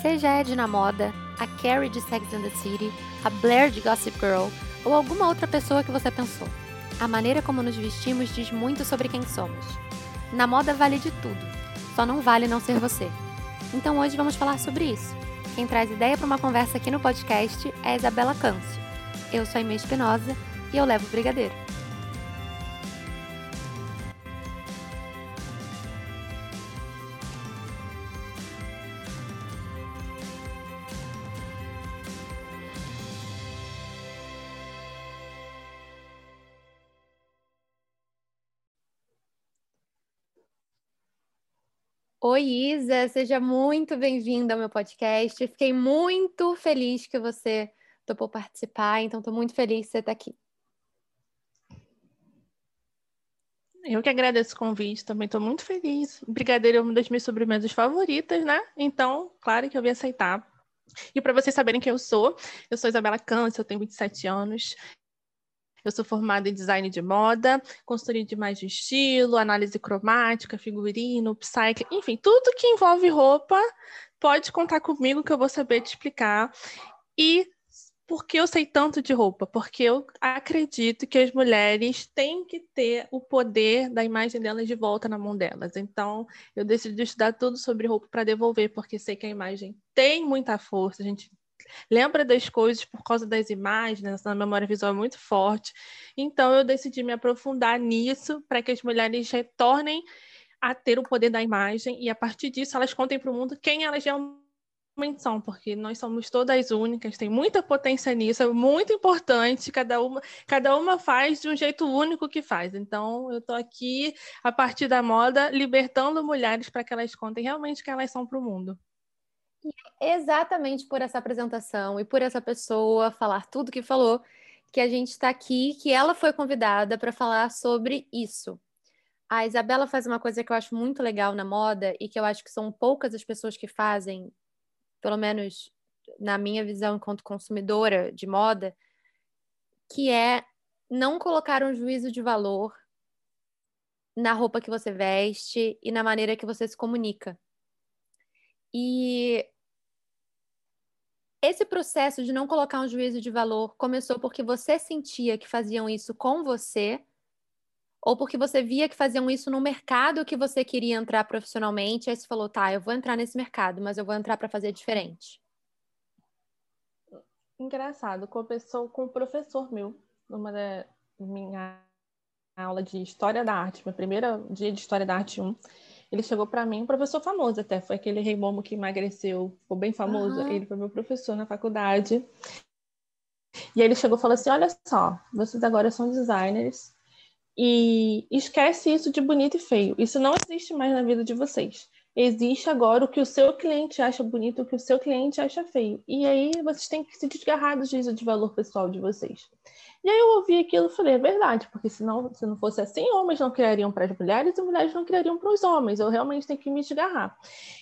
Seja a Ed na moda, a Carrie de Sex and the City, a Blair de Gossip Girl ou alguma outra pessoa que você pensou. A maneira como nos vestimos diz muito sobre quem somos. Na moda vale de tudo, só não vale não ser você. Então hoje vamos falar sobre isso. Quem traz ideia para uma conversa aqui no podcast é a Isabela Câncio. Eu sou a Inês Espinosa e eu levo o brigadeiro. Oi, Isa, seja muito bem-vinda ao meu podcast. Fiquei muito feliz que você topou participar, então estou muito feliz que você está aqui. Eu que agradeço o convite, também estou muito feliz. Brigadeiro é uma das minhas sobremesas favoritas, né? Então, claro que eu vim aceitar. E para vocês saberem quem eu sou, eu sou Isabela Câncer, eu tenho 27 anos, eu sou formada em design de moda, consultoria de imagem de estilo, análise cromática, figurino, psyche, enfim, tudo que envolve roupa, pode contar comigo que eu vou saber te explicar. E por que eu sei tanto de roupa? Porque eu acredito que as mulheres têm que ter o poder da imagem delas de volta na mão delas. Então, eu decidi estudar tudo sobre roupa para devolver, porque sei que a imagem tem muita força, a gente lembra das coisas por causa das imagens, essa memória visual é muito forte. Então, eu decidi me aprofundar nisso para que as mulheres retornem a ter o poder da imagem e, a partir disso, elas contem para o mundo quem elas realmente são, porque nós somos todas únicas, tem muita potência nisso, é muito importante, cada uma, cada uma faz de um jeito único que faz. Então, eu estou aqui, a partir da moda, libertando mulheres para que elas contem realmente quem elas são para o mundo exatamente por essa apresentação e por essa pessoa falar tudo que falou que a gente está aqui, que ela foi convidada para falar sobre isso. A Isabela faz uma coisa que eu acho muito legal na moda e que eu acho que são poucas as pessoas que fazem, pelo menos na minha visão enquanto consumidora de moda, que é não colocar um juízo de valor na roupa que você veste e na maneira que você se comunica. E esse processo de não colocar um juízo de valor começou porque você sentia que faziam isso com você ou porque você via que faziam isso no mercado que você queria entrar profissionalmente, aí você falou, tá, eu vou entrar nesse mercado, mas eu vou entrar para fazer diferente. Engraçado, começou com o professor meu, numa da minha aula de História da Arte, meu primeiro dia de História da Arte 1. Ele chegou para mim, um professor famoso até, foi aquele rei momo que emagreceu, ficou bem famoso. Uhum. Ele foi meu professor na faculdade. E aí ele chegou e falou assim: Olha só, vocês agora são designers e esquece isso de bonito e feio. Isso não existe mais na vida de vocês. Existe agora o que o seu cliente acha bonito, o que o seu cliente acha feio. E aí vocês têm que se desgarrar do juízo de valor pessoal de vocês. E aí eu ouvi aquilo e falei, é verdade, porque senão, se não fosse assim, homens não criariam para as mulheres e mulheres não criariam para os homens. Eu realmente tenho que me desgarrar.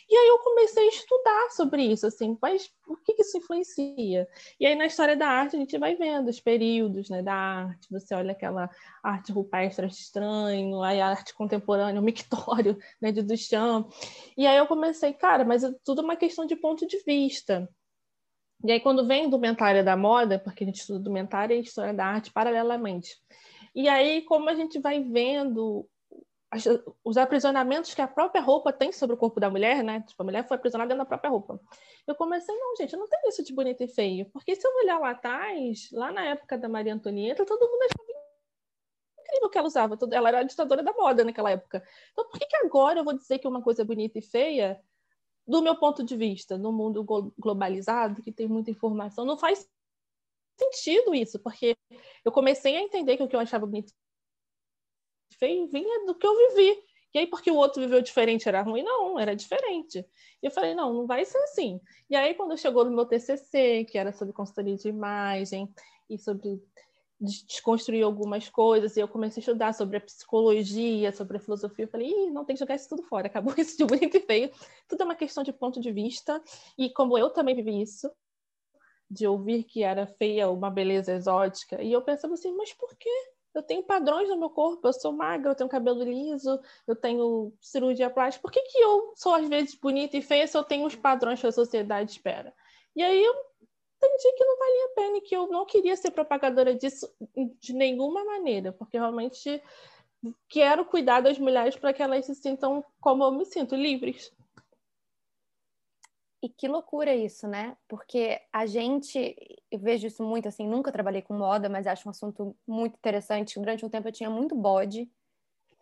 E aí eu comecei a estudar sobre isso, assim, mas por que, isso influencia? E aí na história da arte a gente vai vendo os períodos né, da arte, você olha aquela arte rupestre estranho, aí a arte contemporânea, o mictório né, de Duchamp. E aí eu comecei, cara, mas é tudo uma questão de ponto de vista. E aí, quando vem indumentária da moda, porque a gente estuda indumentária e história da arte paralelamente. E aí, como a gente vai vendo as, os aprisionamentos que a própria roupa tem sobre o corpo da mulher, né? Tipo, a mulher foi aprisionada dentro da própria roupa. Eu comecei, não, gente, não tem isso de bonito e feio. Porque se eu olhar lá atrás, lá na época da Maria Antonieta, todo mundo achava incrível o que ela usava. Ela era a ditadora da moda naquela época. Então, por que, que agora eu vou dizer que uma coisa é bonita e feia do meu ponto de vista, no mundo globalizado, que tem muita informação, não faz sentido isso, porque eu comecei a entender que o que eu achava bonito vinha do que eu vivi. E aí, porque o outro viveu diferente, era ruim? Não, era diferente. E eu falei, não, não vai ser assim. E aí, quando chegou no meu TCC, que era sobre consultoria de imagem e sobre desconstruir algumas coisas, e eu comecei a estudar sobre a psicologia, sobre a filosofia, eu falei, Ih, não tem que jogar isso tudo fora, acabou isso de bonito e feio, tudo é uma questão de ponto de vista, e como eu também vivi isso, de ouvir que era feia uma beleza exótica, e eu pensava assim, mas por quê? Eu tenho padrões no meu corpo, eu sou magra, eu tenho cabelo liso, eu tenho cirurgia plástica. Por que, que eu sou, às vezes, bonita e feia se eu tenho os padrões que a sociedade espera? E aí eu entendi que não valia a pena e que eu não queria ser propagadora disso de nenhuma maneira, porque realmente quero cuidar das mulheres para que elas se sintam como eu me sinto, livres. E que loucura isso, né? Porque a gente, eu vejo isso muito assim, nunca trabalhei com moda, mas acho um assunto muito interessante. Durante um tempo eu tinha muito bode,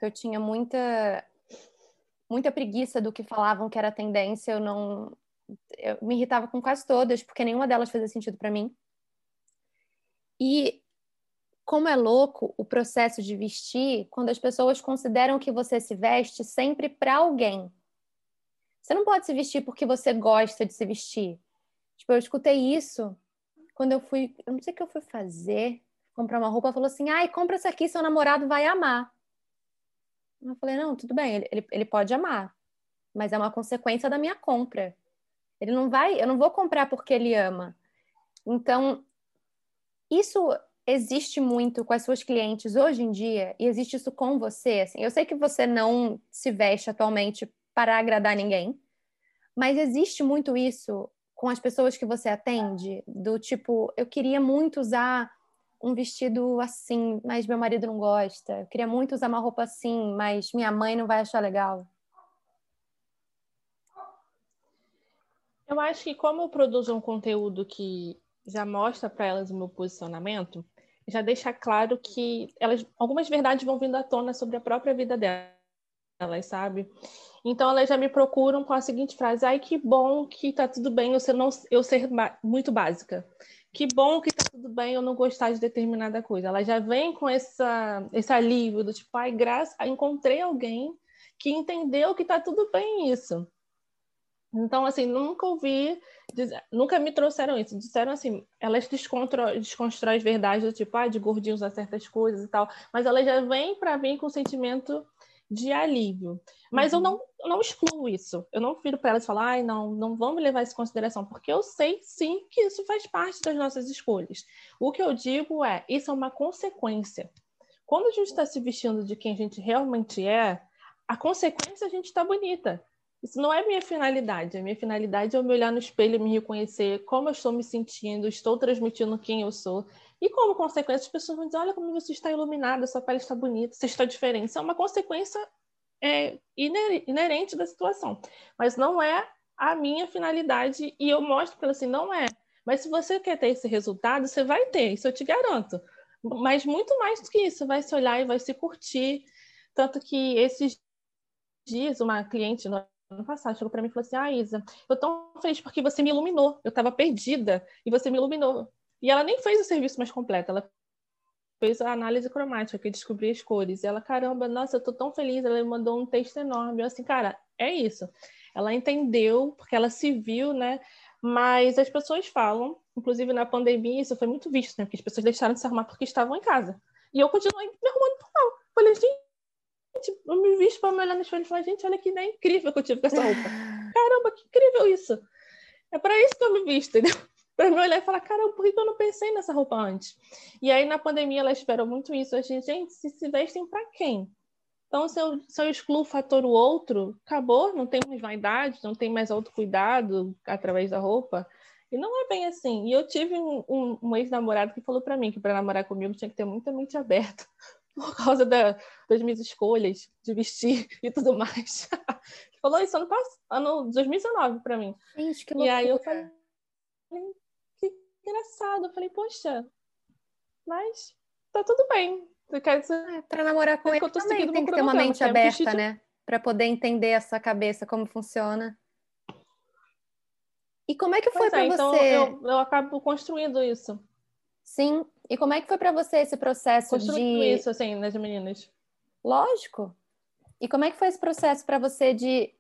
eu tinha muita muita preguiça do que falavam que era tendência, eu não eu me irritava com quase todas, porque nenhuma delas fazia sentido para mim. E como é louco o processo de vestir quando as pessoas consideram que você se veste sempre para alguém. Você não pode se vestir porque você gosta de se vestir. Tipo, eu escutei isso quando eu fui, eu não sei o que eu fui fazer, comprar uma roupa, falou assim: "Ai, compra essa aqui, seu namorado vai amar". Eu falei: "Não, tudo bem, ele, ele, ele pode amar, mas é uma consequência da minha compra. Ele não vai, eu não vou comprar porque ele ama. Então, isso existe muito com as suas clientes hoje em dia e existe isso com você. Assim, eu sei que você não se veste atualmente para agradar ninguém, mas existe muito isso com as pessoas que você atende, do tipo, eu queria muito usar um vestido assim, mas meu marido não gosta. Eu queria muito usar uma roupa assim, mas minha mãe não vai achar legal. Eu acho que como eu produzo um conteúdo que já mostra para elas o meu posicionamento, já deixa claro que elas algumas verdades vão vindo à tona sobre a própria vida delas, sabe? Então elas já me procuram com a seguinte frase: "Ai, que bom que tá tudo bem eu ser não eu ser muito básica. Que bom que tá tudo bem eu não gostar de determinada coisa". Ela já vem com essa esse alívio do tipo: "Ai, graças, encontrei alguém que entendeu que tá tudo bem isso". Então, assim, nunca ouvi, nunca me trouxeram isso. Disseram assim, elas desconstrói, desconstrói as verdades do tipo, ah, de gordinhos a certas coisas e tal, mas elas já vêm para mim com o sentimento de alívio. Mas uhum. eu não, não excluo isso. Eu não viro para elas e falo, ai, não, não vamos levar isso em consideração, porque eu sei sim que isso faz parte das nossas escolhas. O que eu digo é, isso é uma consequência. Quando a gente está se vestindo de quem a gente realmente é, a consequência a gente está bonita. Isso não é minha finalidade. A minha finalidade é eu me olhar no espelho e me reconhecer como eu estou me sentindo, estou transmitindo quem eu sou. E como consequência, as pessoas vão dizer: olha como você está iluminada, sua pele está bonita, você está diferente. Isso é uma consequência é, inerente da situação. Mas não é a minha finalidade. E eu mostro para ela assim: não é. Mas se você quer ter esse resultado, você vai ter, isso eu te garanto. Mas muito mais do que isso, vai se olhar e vai se curtir. Tanto que esses dias, uma cliente ano passado, chegou para mim e falou assim: Ah, Isa, eu tô feliz porque você me iluminou. Eu estava perdida e você me iluminou. E ela nem fez o serviço mais completo, ela fez a análise cromática, que descobriu as cores. E ela, caramba, nossa, eu tô tão feliz. Ela me mandou um texto enorme. Eu, assim, cara, é isso. Ela entendeu, porque ela se viu, né? Mas as pessoas falam, inclusive na pandemia, isso foi muito visto, né? Porque as pessoas deixaram de se arrumar porque estavam em casa. E eu continuei me arrumando normal. Falei, gente, eu me visto para me olhar no espelho e falar, gente, olha que ideia incrível que eu tive com essa roupa. Caramba, que incrível isso. É para isso que eu me visto, entendeu? Para me olhar e falar, caramba, por que eu não pensei nessa roupa antes? E aí, na pandemia, ela esperou muito isso. A gente, gente, se se vestem para quem? Então, se eu, se eu excluo o fator o outro, acabou, não tem mais vaidade, não tem mais autocuidado através da roupa. E não é bem assim. E eu tive um, um, um ex-namorado que falou para mim que para namorar comigo tinha que ter muita mente aberta por causa da, das minhas escolhas de vestir e tudo mais. Falou isso ano passado, ano 2019 para mim. Gente, que loucura. E aí eu falei, que engraçado. Eu falei, poxa, mas tá tudo bem. É, para namorar com ele também tem que ter uma mente aberta, né? Para poder entender essa cabeça, como funciona. E como é que foi para é, então você? Eu, eu acabo construindo isso. Sim. E como é que foi para você esse processo Construindo de isso assim nas meninas? Lógico. E como é que foi esse processo para você de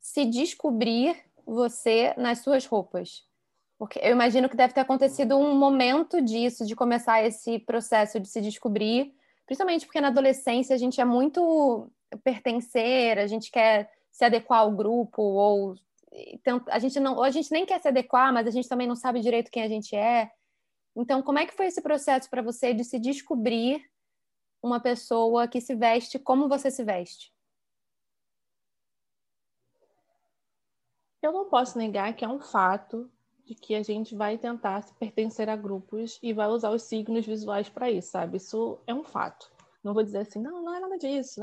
se descobrir você nas suas roupas? Porque eu imagino que deve ter acontecido um momento disso, de começar esse processo de se descobrir, principalmente porque na adolescência a gente é muito pertencer, a gente quer se adequar ao grupo ou a gente não, ou a gente nem quer se adequar, mas a gente também não sabe direito quem a gente é. Então, como é que foi esse processo para você de se descobrir uma pessoa que se veste como você se veste? Eu não posso negar que é um fato de que a gente vai tentar se pertencer a grupos e vai usar os signos visuais para isso, sabe? Isso é um fato. Não vou dizer assim, não, não é nada disso.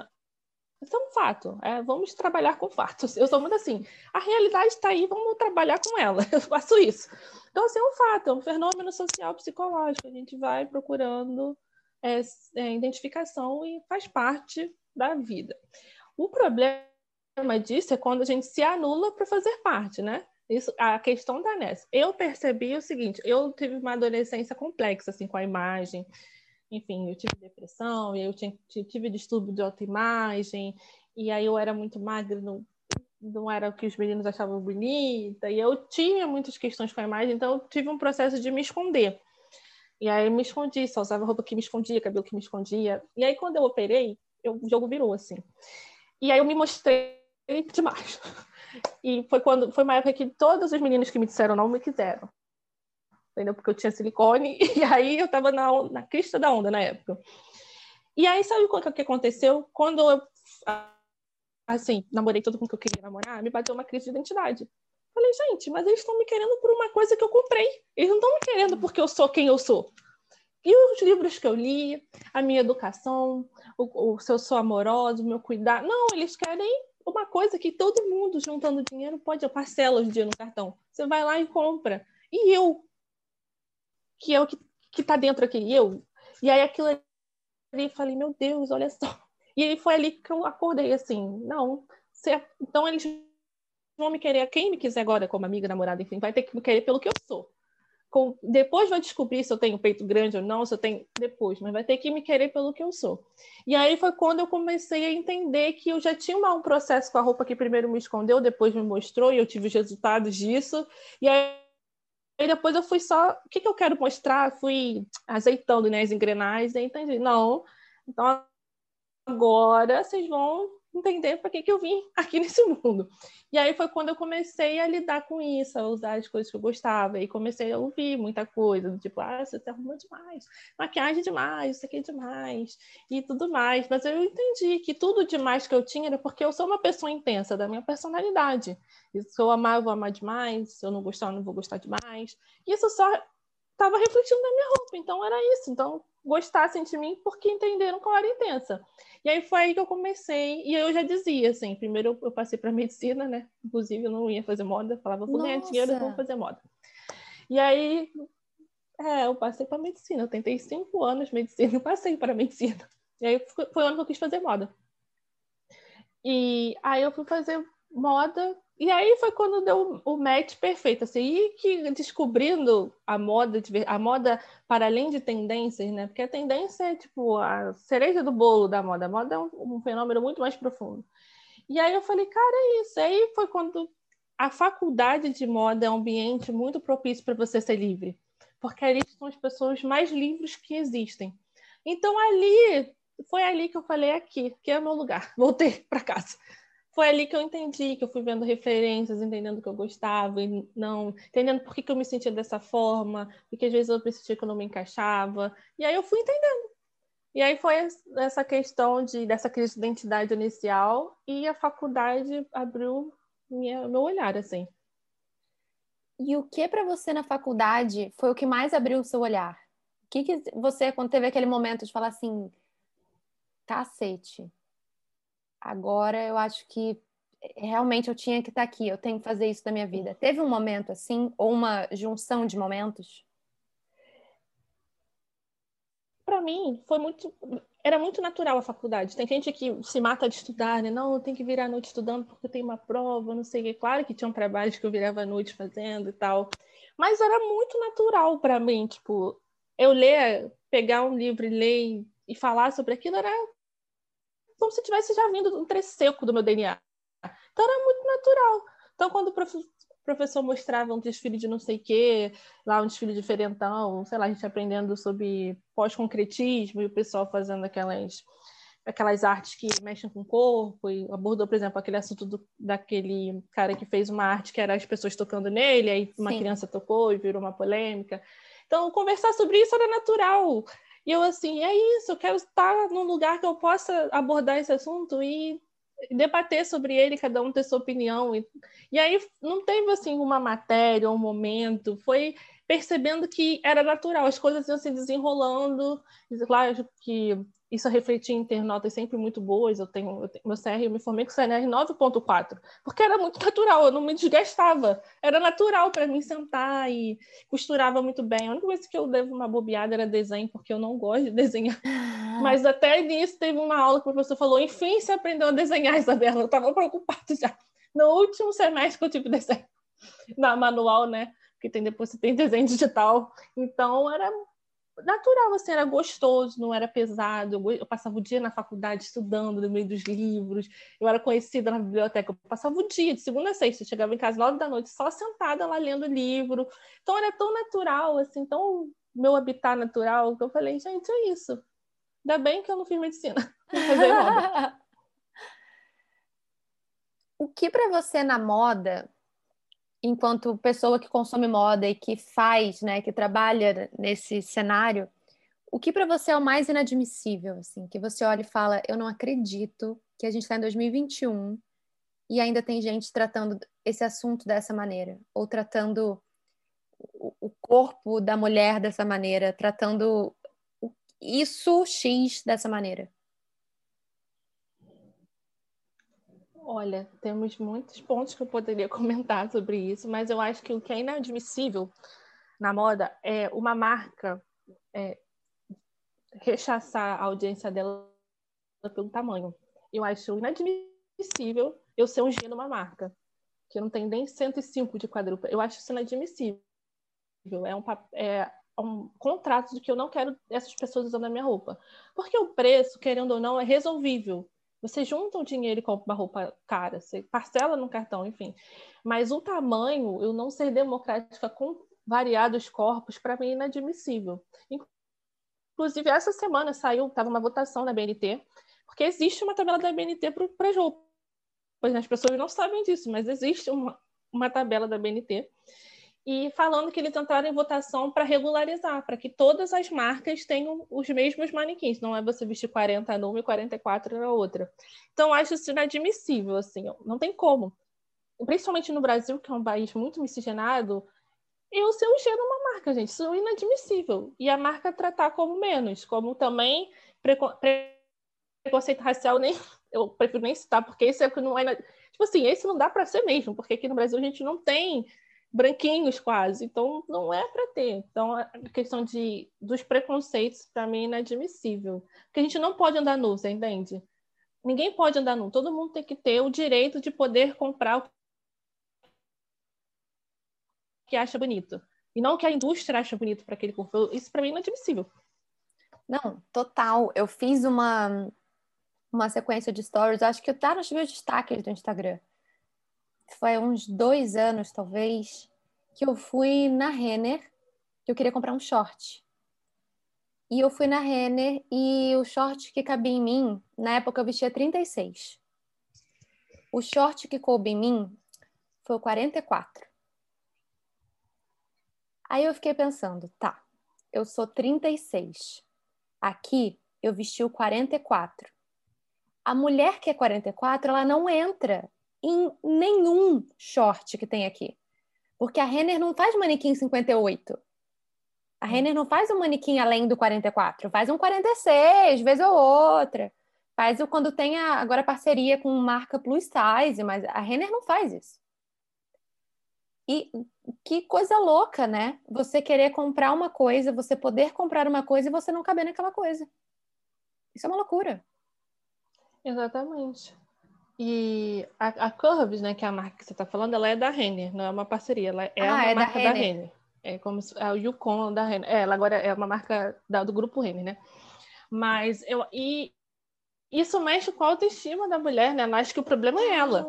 Isso é um fato. É, vamos trabalhar com fatos. Eu sou muito assim. A realidade está aí, vamos trabalhar com ela. Eu faço isso. Então, assim, é um fato, é um fenômeno social psicológico. A gente vai procurando é, é, identificação e faz parte da vida. O problema disso é quando a gente se anula para fazer parte, né? Isso, a questão da Ness. Eu percebi o seguinte: eu tive uma adolescência complexa assim com a imagem, enfim, eu tive depressão, eu tinha, tive distúrbio de autoimagem, e aí eu era muito magra, não, não era o que os meninos achavam bonita, e eu tinha muitas questões com a imagem, então eu tive um processo de me esconder. E aí me escondi, só usava roupa que me escondia, cabelo que me escondia. E aí quando eu operei, eu, o jogo virou assim. E aí eu me mostrei demais. E foi quando foi uma época que todos os meninos que me disseram não me quiseram entendeu? Porque eu tinha silicone, e aí eu estava na, na crista da onda na época. E aí, sabe o que aconteceu? Quando eu, assim, namorei todo mundo que eu queria namorar, me bateu uma crise de identidade. Falei, gente, mas eles estão me querendo por uma coisa que eu comprei. Eles não estão me querendo porque eu sou quem eu sou. E os livros que eu li, a minha educação, o, o se eu sou amoroso, o meu cuidar. Não, eles querem uma coisa que todo mundo juntando dinheiro pode, parcela hoje em dia no cartão. Você vai lá e compra. E eu, que é o que, que tá dentro aqui, eu. E aí aquilo ali, falei, meu Deus, olha só. E aí foi ali que eu acordei, assim, não, você, então eles vão me querer, quem me quiser agora como amiga, namorada, enfim, vai ter que me querer pelo que eu sou. Com, depois vai descobrir se eu tenho peito grande ou não, se eu tenho depois, mas vai ter que me querer pelo que eu sou. E aí foi quando eu comecei a entender que eu já tinha um processo com a roupa que primeiro me escondeu, depois me mostrou e eu tive os resultados disso. E aí Aí depois eu fui só, o que, que eu quero mostrar? Fui azeitando né, as engrenagens e entendi. Não, então agora vocês vão entender para que, que eu vim aqui nesse mundo. E aí foi quando eu comecei a lidar com isso, a usar as coisas que eu gostava. E comecei a ouvir muita coisa, tipo, ah, você se arrumou demais, maquiagem demais, isso aqui é demais, e tudo mais. Mas eu entendi que tudo demais que eu tinha era porque eu sou uma pessoa intensa da minha personalidade. E se eu amar, eu vou amar demais, se eu não gostar, eu não vou gostar demais. Isso só estava refletindo na minha roupa, então era isso. Então, gostassem de mim porque entenderam que eu era intensa. E aí foi aí que eu comecei, e eu já dizia, assim, primeiro eu passei para medicina, né? Inclusive eu não ia fazer moda, falava, vou ganhar dinheiro, vou fazer moda. E aí, é, eu passei para medicina, eu tentei cinco anos de medicina, e passei para medicina. E aí foi o ano que eu quis fazer moda. E aí eu fui fazer moda e aí foi quando deu o match perfeito, assim, e que descobrindo a moda, a moda para além de tendências, né? Porque a tendência é tipo a cereja do bolo da moda. A moda é um, um fenômeno muito mais profundo. E aí eu falei, cara, é isso. Aí foi quando a faculdade de moda é um ambiente muito propício para você ser livre, porque ali são as pessoas mais livres que existem. Então ali foi ali que eu falei aqui, que é o meu lugar. Voltei para casa foi ali que eu entendi, que eu fui vendo referências, entendendo que eu gostava e não, entendendo por que, que eu me sentia dessa forma, porque às vezes eu sentia que eu não me encaixava. E aí eu fui entendendo. E aí foi essa questão de dessa crise de identidade inicial e a faculdade abriu minha, meu olhar assim. E o que para você na faculdade foi o que mais abriu o seu olhar? O que, que você, quando teve aquele momento de falar assim, cacete, agora eu acho que eh, realmente eu tinha que estar aqui, eu tenho que fazer isso da minha vida. Teve um momento assim, ou uma junção de momentos? Para mim, foi muito. Era muito natural a faculdade. Tem gente que se mata de estudar, né? Não, eu tenho que virar a noite estudando porque tem uma prova, não sei o que. Claro que tinham trabalhos que eu virava a noite fazendo e tal. Mas era muito natural para mim, tipo, eu ler, pegar um livro e ler e falar sobre aquilo era como se tivesse já vindo um trecho seco do meu DNA. Então era muito natural. Então, quando o professor mostrava um desfile de não sei o quê, lá um desfile diferentão, sei lá, a gente aprendendo sobre pós-concretismo e o pessoal fazendo aquelas aquelas artes que mexem com o corpo e abordou, por exemplo, aquele assunto do, daquele cara que fez uma arte que era as pessoas tocando nele, aí uma Sim. criança tocou e virou uma polêmica. Então, conversar sobre isso era natural. E eu assim, é isso, eu quero estar num lugar que eu possa abordar esse assunto e debater sobre ele, cada um ter sua opinião. E, e aí não teve assim uma matéria, um momento, foi percebendo que era natural, as coisas iam se desenrolando. Claro que isso refletia em ter notas sempre muito boas. Eu tenho, eu tenho meu CR, eu me formei com CNR 9.4, porque era muito natural, eu não me desgastava. Era natural para mim sentar e costurava muito bem. A única coisa que eu devo uma bobeada era desenho, porque eu não gosto de desenhar. Mas até nisso teve uma aula que o professor falou: enfim, você aprendeu a desenhar, Isabela. Eu estava preocupada já. No último semestre que eu tive desenho na manual, né? Porque tem depois você tem desenho digital. Então era natural, assim, era gostoso, não era pesado. Eu, passava o dia na faculdade estudando no meio dos livros. Eu era conhecida na biblioteca. Eu passava o dia, de segunda a sexta. Eu chegava em casa nove da noite, só sentada lá lendo livro. Então era tão natural, assim, tão meu habitat natural, que eu falei, gente, é isso. Ainda bem que eu não fiz medicina. o que para você na moda enquanto pessoa que consome moda e que faz, né, que trabalha nesse cenário, o que para você é o mais inadmissível, assim, que você olha e fala, eu não acredito que a gente está em 2021 e ainda tem gente tratando esse assunto dessa maneira, ou tratando o corpo da mulher dessa maneira, tratando isso X dessa maneira? Olha, temos muitos pontos que eu poderia comentar sobre isso, mas eu acho que o que é inadmissível na moda é uma marca é, rechaçar a audiência dela pelo tamanho. Eu acho inadmissível eu ser um G numa marca, que não tem nem 105 de quadrúpula. Eu acho isso inadmissível. É um, é um contrato de que eu não quero essas pessoas usando a minha roupa. Porque o preço, querendo ou não, é resolvível. Você junta o dinheiro e compra uma roupa cara, você parcela no cartão, enfim. Mas o tamanho, eu não ser democrática com variados corpos, para mim é inadmissível. Inclusive, essa semana saiu, estava uma votação na BNT, porque existe uma tabela da BNT para as roupas. As pessoas não sabem disso, mas existe uma, uma tabela da BNT e falando que eles entraram em votação para regularizar, para que todas as marcas tenham os mesmos manequins, não é você vestir 40 numa e 44 na outra. Então, acho isso inadmissível, assim, não tem como. Principalmente no Brasil, que é um país muito miscigenado, eu ser um gênero uma marca, gente, isso é inadmissível. E a marca tratar como menos, como também preconceito racial, nem eu prefiro nem citar, porque esse é que não é. Tipo assim, esse não dá para ser mesmo, porque aqui no Brasil a gente não tem branquinhos quase, então não é para ter. Então a questão de dos preconceitos para mim é inadmissível, porque a gente não pode andar nu, você entende? Ninguém pode andar nu, todo mundo tem que ter o direito de poder comprar o que acha bonito. E não o que a indústria acha bonito para aquele corpo. Isso para mim é inadmissível. Não, total. Eu fiz uma uma sequência de stories, acho que tá nos meus destaques do Instagram foi uns dois anos, talvez, que eu fui na Renner, que eu queria comprar um short. E eu fui na Renner e o short que cabia em mim, na época eu vestia 36. O short que coube em mim foi o 44. Aí eu fiquei pensando, tá, eu sou 36. Aqui eu vesti o 44. A mulher que é 44, ela não entra em nenhum short que tem aqui. Porque a Renner não faz manequim 58. A Renner não faz um manequim além do 44, faz um 46, vez ou outra. Faz o quando tem a, agora parceria com marca plus size, mas a Renner não faz isso. E que coisa louca, né? Você querer comprar uma coisa, você poder comprar uma coisa e você não caber naquela coisa. Isso é uma loucura. Exatamente. E a, a Curves, né, que é a marca que você está falando, ela é da Renner, não é uma parceria, ela é ah, uma é marca da Renner. da Renner. É como se, é o Yukon da Renner. É, ela agora é uma marca da, do grupo Renner, né? Mas eu e isso mexe com a autoestima da mulher, né? Ela acha que o problema é ela.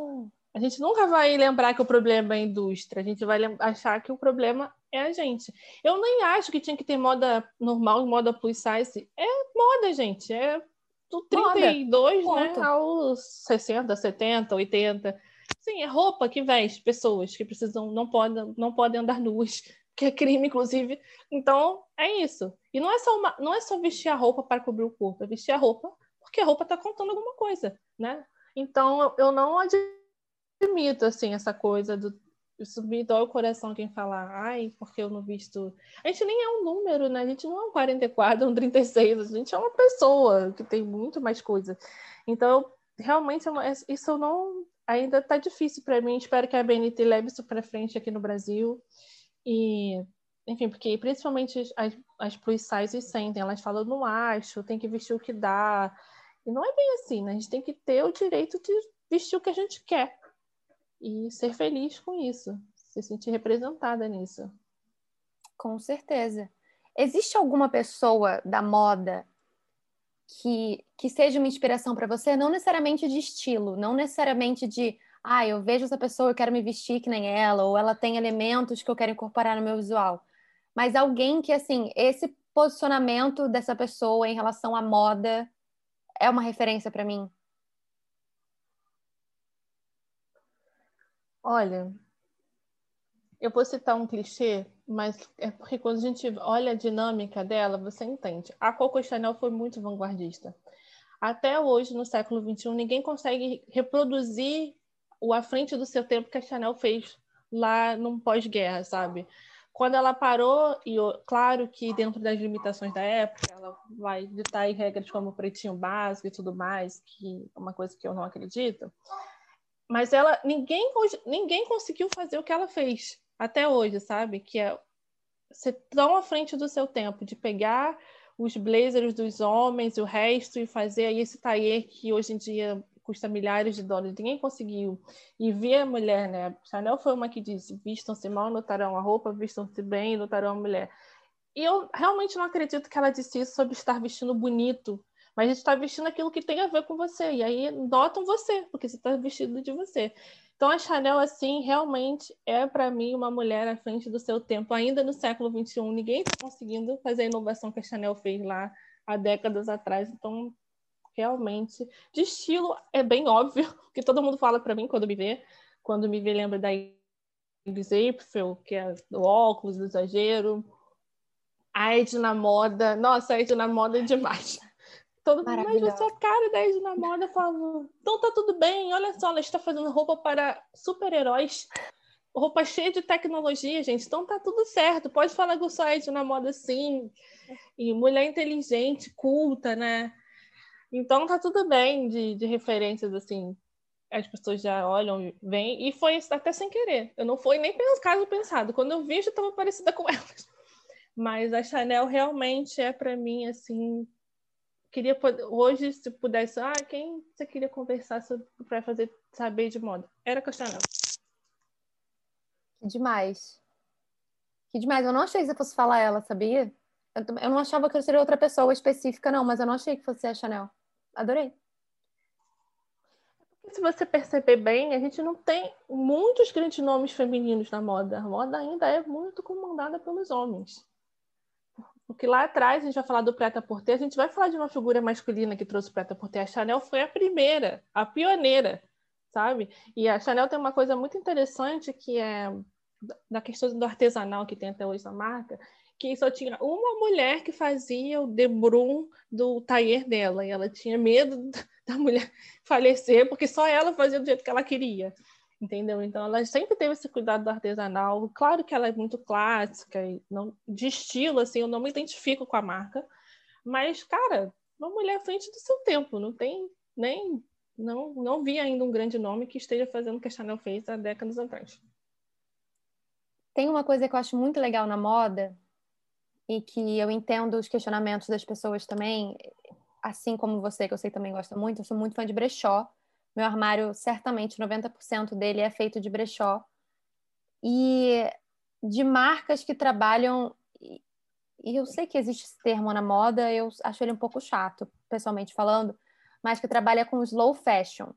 A gente nunca vai lembrar que o problema é a indústria, a gente vai achar que o problema é a gente. Eu nem acho que tinha que ter moda normal, moda plus size. É moda, gente. É do 32 né, aos 60, 70, 80. Sim, é roupa que veste pessoas que precisam, não podem, não podem andar nuas, que é crime, inclusive. Então, é isso. E não é só, uma, não é só vestir a roupa para cobrir o corpo, é vestir a roupa porque a roupa está contando alguma coisa, né? Então, eu não admito, assim, essa coisa do... Me dói o coração quem fala, ai, porque eu não visto... A gente nem é um número, né? A gente não é um 44, um 36, a gente é uma pessoa que tem muito mais coisa. Então, realmente, isso não... Ainda está difícil para mim. Espero que a BNT leve isso para frente aqui no Brasil. E, enfim, porque principalmente as, as plus sizes sentem, elas falam, não acho, tem que vestir o que dá. E não é bem assim, né? A gente tem que ter o direito de vestir o que a gente quer e ser feliz com isso, se sentir representada nisso. Com certeza. Existe alguma pessoa da moda que, que seja uma inspiração para você, não necessariamente de estilo, não necessariamente de ah, eu vejo essa pessoa, eu quero me vestir que nem ela, ou ela tem elementos que eu quero incorporar no meu visual. Mas alguém que, assim, esse posicionamento dessa pessoa em relação à moda é uma referência para mim? Olha, eu vou citar um clichê, mas é porque quando a gente olha a dinâmica dela, você entende. A Coco Chanel foi muito vanguardista. Até hoje, no século XXI, ninguém consegue reproduzir o à frente do seu tempo que a Chanel fez lá no pós-guerra, sabe? Quando ela parou, e claro que dentro das limitações da época, ela vai ditar regras como pretinho básico e tudo mais, que é uma coisa que eu não acredito. Mas ela, ninguém, ninguém conseguiu fazer o que ela fez até hoje, sabe? Que é ser tão à frente do seu tempo, de pegar os blazers dos homens e o resto e fazer aí esse tailleur que hoje em dia custa milhares de dólares, ninguém conseguiu. E ver a mulher, né? Chanel foi uma que disse: vistam-se mal, notarão a roupa, vistam-se bem, notarão a mulher. E eu realmente não acredito que ela disse isso sobre estar vestindo bonito, mas está vestindo aquilo que tem a ver com você. E aí notam você, porque você está vestido de você. Então a Chanel, assim, realmente é para mim uma mulher à frente do seu tempo. Ainda no século XXI, ninguém está conseguindo fazer a inovação que a Chanel fez lá há décadas atrás. Então realmente. De estilo é bem óbvio, que todo mundo fala para mim quando me vê. Quando me vê, lembra da Iris April, que é do óculos, do exagero. A Ed na moda. Nossa, a Ed na moda é demais. Todo mundo, mas você é cara da Ed na moda, falando, então tá tudo bem, olha só, ela está fazendo roupa para super-heróis, roupa cheia de tecnologia, gente, então tá tudo certo, pode falar que eu sou a Ed na moda sim, e mulher inteligente, culta, né? Então tá tudo bem de, de referências assim. As pessoas já olham, vêm, e foi até sem querer. Eu não fui nem pelo caso pensado. Quando eu vi, já estava parecida com elas. Mas a Chanel realmente é para mim assim. Queria poder, hoje, se pudesse, ah, quem você queria conversar para fazer saber de moda? Era Chanel. Que demais. Que demais. Eu não achei que você fosse falar ela, sabia? Eu não achava que eu seria outra pessoa específica, não, mas eu não achei que fosse a Chanel. Adorei. Se você perceber bem, a gente não tem muitos grandes nomes femininos na moda. A moda ainda é muito comandada pelos homens. Porque lá atrás, a gente vai falar do preta porter, a gente vai falar de uma figura masculina que trouxe preta porter. A Chanel foi a primeira, a pioneira, sabe? E a Chanel tem uma coisa muito interessante que é da questão do artesanal que tem até hoje na marca, que só tinha uma mulher que fazia o debrum do taller dela, e ela tinha medo da mulher falecer, porque só ela fazia do jeito que ela queria, entendeu? Então ela sempre teve esse cuidado do artesanal. Claro que ela é muito clássica, e não, de estilo, assim, eu não me identifico com a marca, mas, cara, uma mulher à frente do seu tempo, não tem nem. Não, não vi ainda um grande nome que esteja fazendo o que a Chanel fez há décadas atrás. Tem uma coisa que eu acho muito legal na moda, e que eu entendo os questionamentos das pessoas também, assim como você, que eu sei também gosta muito, eu sou muito fã de brechó. Meu armário, certamente, 90% dele é feito de brechó. E de marcas que trabalham. E eu sei que existe esse termo na moda, eu acho ele um pouco chato, pessoalmente falando, mas que trabalha com slow fashion.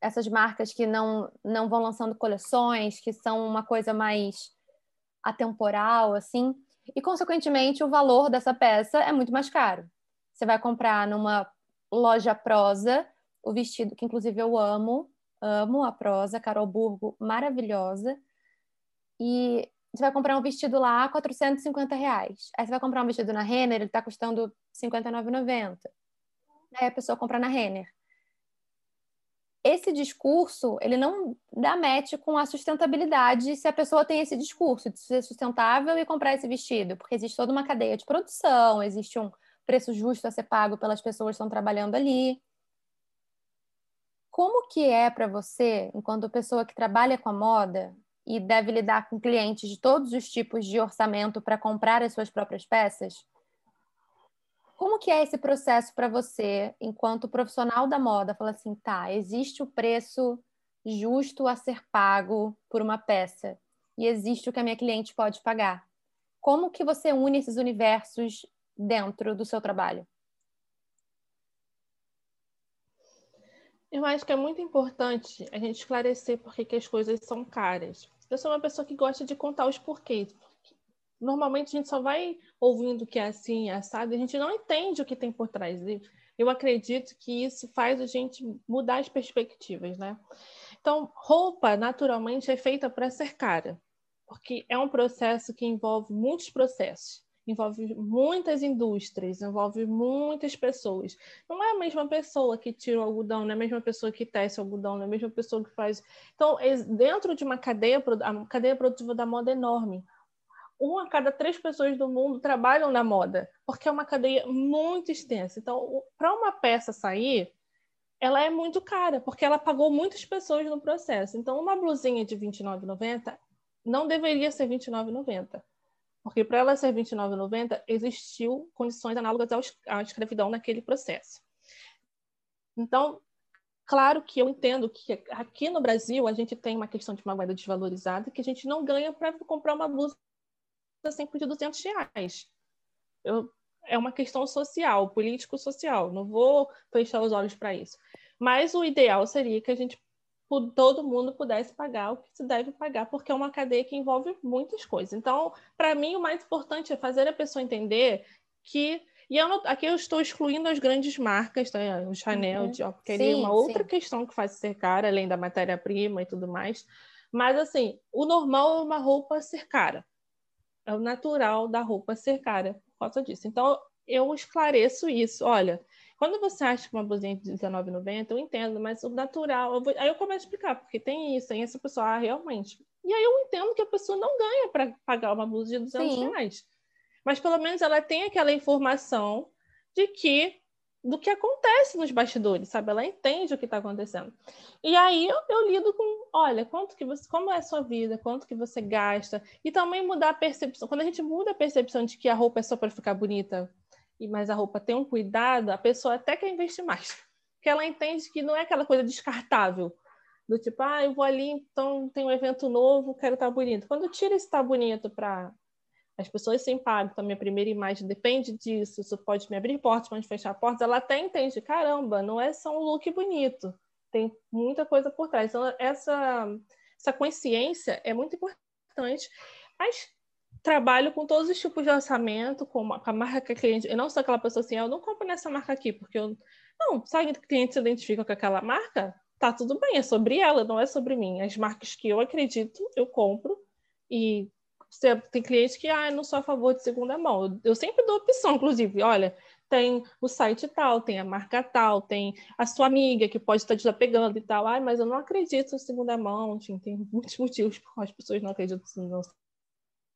Essas marcas que não, não vão lançando coleções, que são uma coisa mais atemporal, assim e, consequentemente, o valor dessa peça é muito mais caro. Você vai comprar numa loja prosa o vestido, que inclusive eu amo, amo a prosa, Carol Burgo, maravilhosa. E você vai comprar um vestido lá, 450 reais. Aí você vai comprar um vestido na Renner, ele está custando 59,90. Aí a pessoa compra na Renner. Esse discurso, ele não dá match com a sustentabilidade se a pessoa tem esse discurso de ser sustentável e comprar esse vestido, porque existe toda uma cadeia de produção, existe um preço justo a ser pago pelas pessoas que estão trabalhando ali. Como que é para você, enquanto pessoa que trabalha com a moda e deve lidar com clientes de todos os tipos de orçamento para comprar as suas próprias peças? Como que é esse processo para você, enquanto profissional da moda? Fala assim, tá, existe o preço justo a ser pago por uma peça e existe o que a minha cliente pode pagar. Como que você une esses universos dentro do seu trabalho? Eu acho que é muito importante a gente esclarecer por que as coisas são caras. Eu sou uma pessoa que gosta de contar os porquês. Normalmente a gente só vai ouvindo que é assim, é assado, e a gente não entende o que tem por trás. E eu acredito que isso faz a gente mudar as perspectivas, né? Então, roupa naturalmente é feita para ser cara, porque é um processo que envolve muitos processos envolve muitas indústrias, envolve muitas pessoas. Não é a mesma pessoa que tira o algodão, não é a mesma pessoa que tece o algodão, não é a mesma pessoa que faz. Então, dentro de uma cadeia, a cadeia produtiva da moda é enorme. Uma a cada três pessoas do mundo trabalham na moda, porque é uma cadeia muito extensa. Então, para uma peça sair, ela é muito cara, porque ela pagou muitas pessoas no processo. Então, uma blusinha de R$29,90 não deveria ser R$29,90 porque para ela ser R$29,90 existiu condições análogas à escravidão naquele processo. Então, claro que eu entendo que aqui no Brasil a gente tem uma questão de uma moeda desvalorizada que a gente não ganha para comprar uma blusa sempre de 200 reais. Eu, é uma questão social, político-social. Não vou fechar os olhos para isso. Mas o ideal seria que a gente todo mundo pudesse pagar o que se deve pagar, porque é uma cadeia que envolve muitas coisas. Então, para mim, o mais importante é fazer a pessoa entender que. E eu não, aqui eu estou excluindo as grandes marcas, tá? o Chanel, uhum. Dior, porque é uma outra sim. questão que faz ser cara, além da matéria-prima e tudo mais. Mas, assim, o normal é uma roupa ser cara. É o natural da roupa ser cara por causa disso. Então, eu esclareço isso. Olha, quando você acha que uma blusinha de R$19,90, eu entendo, mas o natural. Eu vou... Aí eu começo a explicar, porque tem isso, tem essa pessoa, ah, realmente. E aí eu entendo que a pessoa não ganha para pagar uma blusa de 200 Sim. reais. Mas pelo menos ela tem aquela informação de que do que acontece nos bastidores, sabe? Ela entende o que está acontecendo. E aí eu, eu, lido com, olha, quanto que você, como é a sua vida, quanto que você gasta, e também mudar a percepção. Quando a gente muda a percepção de que a roupa é só para ficar bonita, e mais a roupa tem um cuidado, a pessoa até quer investir mais. Porque ela entende que não é aquela coisa descartável. Do tipo, ah, eu vou ali, então tem um evento novo, quero estar bonito. Quando tira esse estar tá bonito para as pessoas sem impacto, a minha primeira imagem depende disso, isso pode me abrir portas, pode fechar portas, ela até entende, caramba, não é só um look bonito, tem muita coisa por trás. Então, essa, essa consciência é muito importante. Mas trabalho com todos os tipos de orçamento, com, a marca que a cliente. Eu não sou aquela pessoa assim, eu não compro nessa marca aqui, porque eu. Não, sabe que o cliente se identifica com aquela marca? Tá tudo bem, é sobre ela, não é sobre mim. As marcas que eu acredito, eu compro. E tem cliente que, ah, não sou a favor de segunda mão. Eu sempre dou opção, inclusive, olha, tem o site tal, tem a marca tal, tem a sua amiga que pode estar desapegando e tal. Ai, mas eu não acredito em segunda mão, tem muitos motivos por as pessoas não acreditam em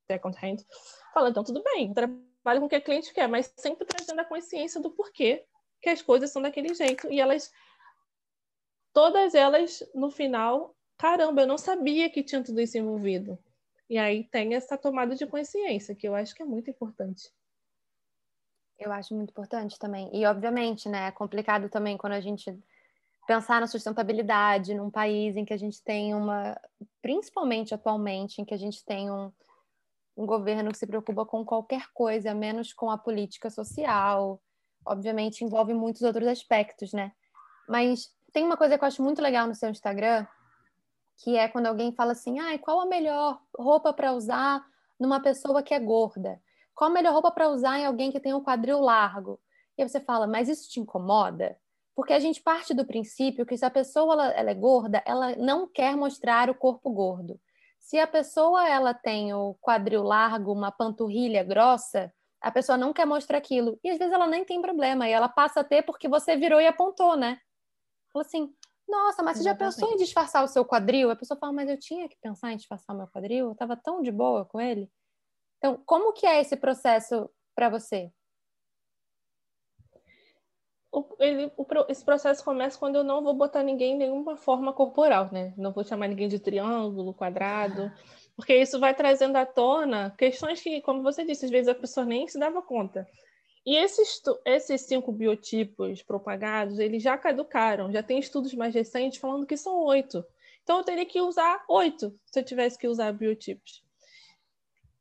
second hand, fala, então tudo bem, trabalho com o que a cliente quer, mas sempre trazendo a consciência do porquê que as coisas são daquele jeito. E elas, todas elas, no final, caramba, eu não sabia que tinha tudo isso envolvido. E aí tem essa tomada de consciência, que eu acho que é muito importante. Eu acho muito importante também. E, obviamente, né, é complicado também quando a gente pensar na sustentabilidade num país em que a gente tem uma, principalmente atualmente, em que a gente tem um, um governo que se preocupa com qualquer coisa, menos com a política social. Obviamente, envolve muitos outros aspectos, né? Mas tem uma coisa que eu acho muito legal no seu Instagram, que é quando alguém fala assim: ah, qual a melhor roupa para usar numa pessoa que é gorda? Qual a melhor roupa para usar em alguém que tem um quadril largo? E aí você fala, mas isso te incomoda? Porque a gente parte do princípio que se a pessoa ela, ela é gorda, ela não quer mostrar o corpo gordo Se a pessoa ela tem o quadril largo, uma panturrilha grossa, a pessoa não quer mostrar aquilo. E às vezes ela nem tem problema, e ela passa a ter porque você virou e apontou, né? Fala assim: nossa, mas você já pensou em disfarçar o seu quadril? A pessoa fala, mas eu tinha que pensar em disfarçar o meu quadril? Eu estava tão de boa com ele. Então, como que é esse processo para você? Ele, o, esse processo começa quando eu não vou botar ninguém em nenhuma forma corporal, né? Não vou chamar ninguém de triângulo, quadrado, porque isso vai trazendo à tona questões que, como você disse, às vezes a pessoa nem se dava conta. E esses, esses cinco biotipos propagados, eles já caducaram, já tem estudos mais recentes falando que são oito. Então, eu teria que usar oito se eu tivesse que usar biotipos.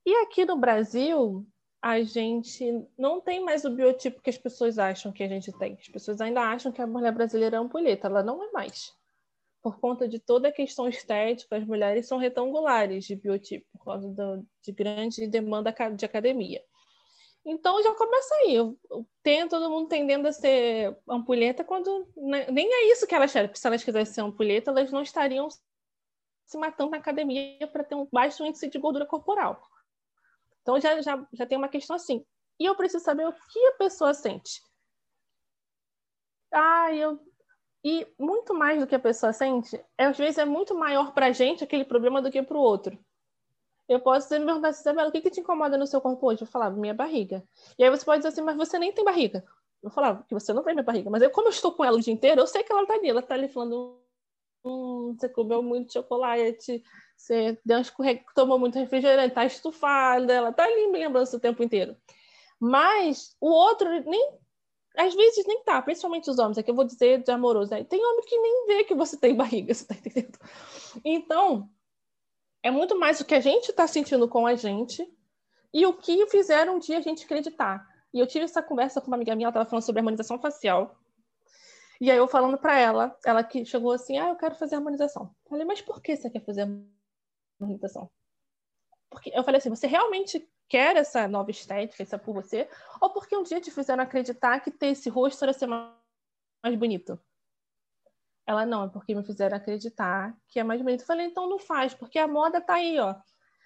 E aqui no Brasil, a gente não tem mais o biotipo que as pessoas acham que a gente tem. As pessoas ainda acham que a mulher brasileira é ampulheta, ela não é mais. Por conta de toda a questão estética, as mulheres são retangulares de biotipo, por causa do, de grande demanda de academia. Então já começa aí. Eu, tem todo mundo tendendo a ser ampulheta quando né, nem é isso que elas querem. Se elas quisessem ser ampulheta, elas não estariam se matando na academia para ter um baixo índice de gordura corporal. Então já, já, já tem uma questão assim. E eu preciso saber o que a pessoa sente. Ah, eu. E muito mais do que a pessoa sente, às vezes é muito maior para a gente aquele problema do que para o outro. Eu posso me perguntar Isabela, o que, que te incomoda no seu corpo hoje? Eu falava, minha barriga. E aí você pode dizer assim, mas você nem tem barriga. Eu falava que você não tem minha barriga. Mas eu, como eu estou com ela o dia inteiro, eu sei que ela tá ali. Ela tá ali falando, hum, você comeu muito chocolate, você deu escorreg... tomou muito refrigerante, tá estufada, ela tá ali me lembrando o tempo inteiro. Mas o outro nem às vezes nem tá, principalmente os homens, é que eu vou dizer de amoroso, né? Tem homem que nem vê que você tem barriga, você tá entendendo? Então, é muito mais o que a gente está sentindo com a gente e o que fizeram um dia a gente acreditar. E eu tive essa conversa com uma amiga minha, ela estava falando sobre harmonização facial. E aí eu falando para ela, ela que chegou assim, ah, eu quero fazer harmonização. Falei, mas por que você quer fazer harmonização? Porque eu falei assim, você realmente quer essa nova estética, isso é por você? Ou porque um dia te fizeram acreditar que ter esse rosto era ser mais bonito? Ela, não, é porque me fizeram acreditar que é mais bonito. Eu falei, então não faz, porque a moda tá aí, ó.